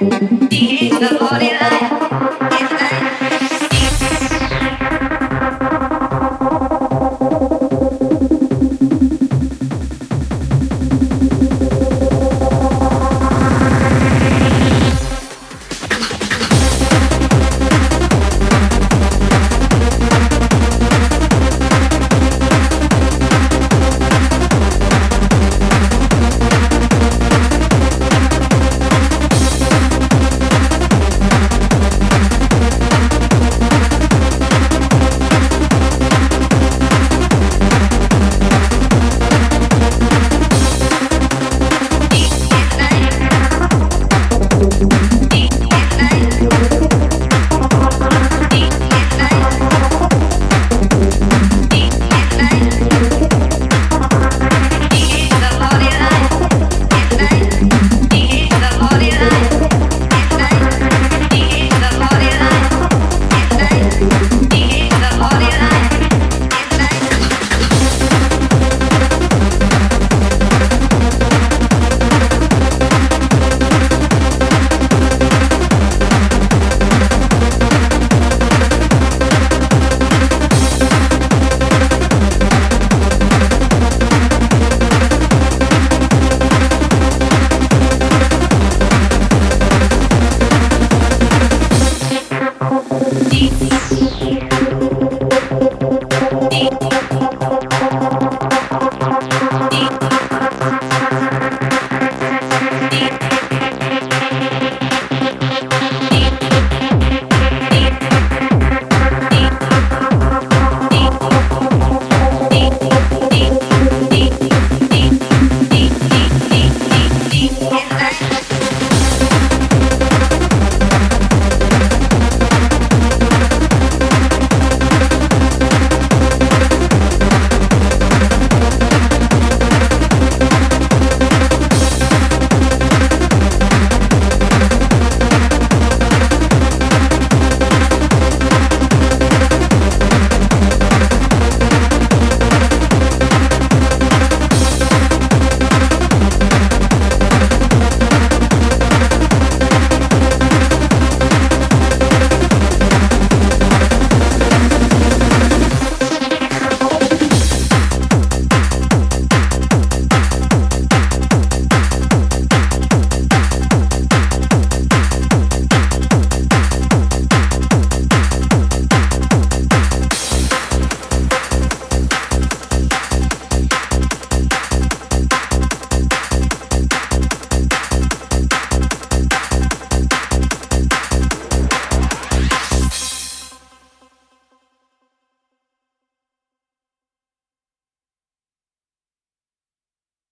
night. is the 40 liar.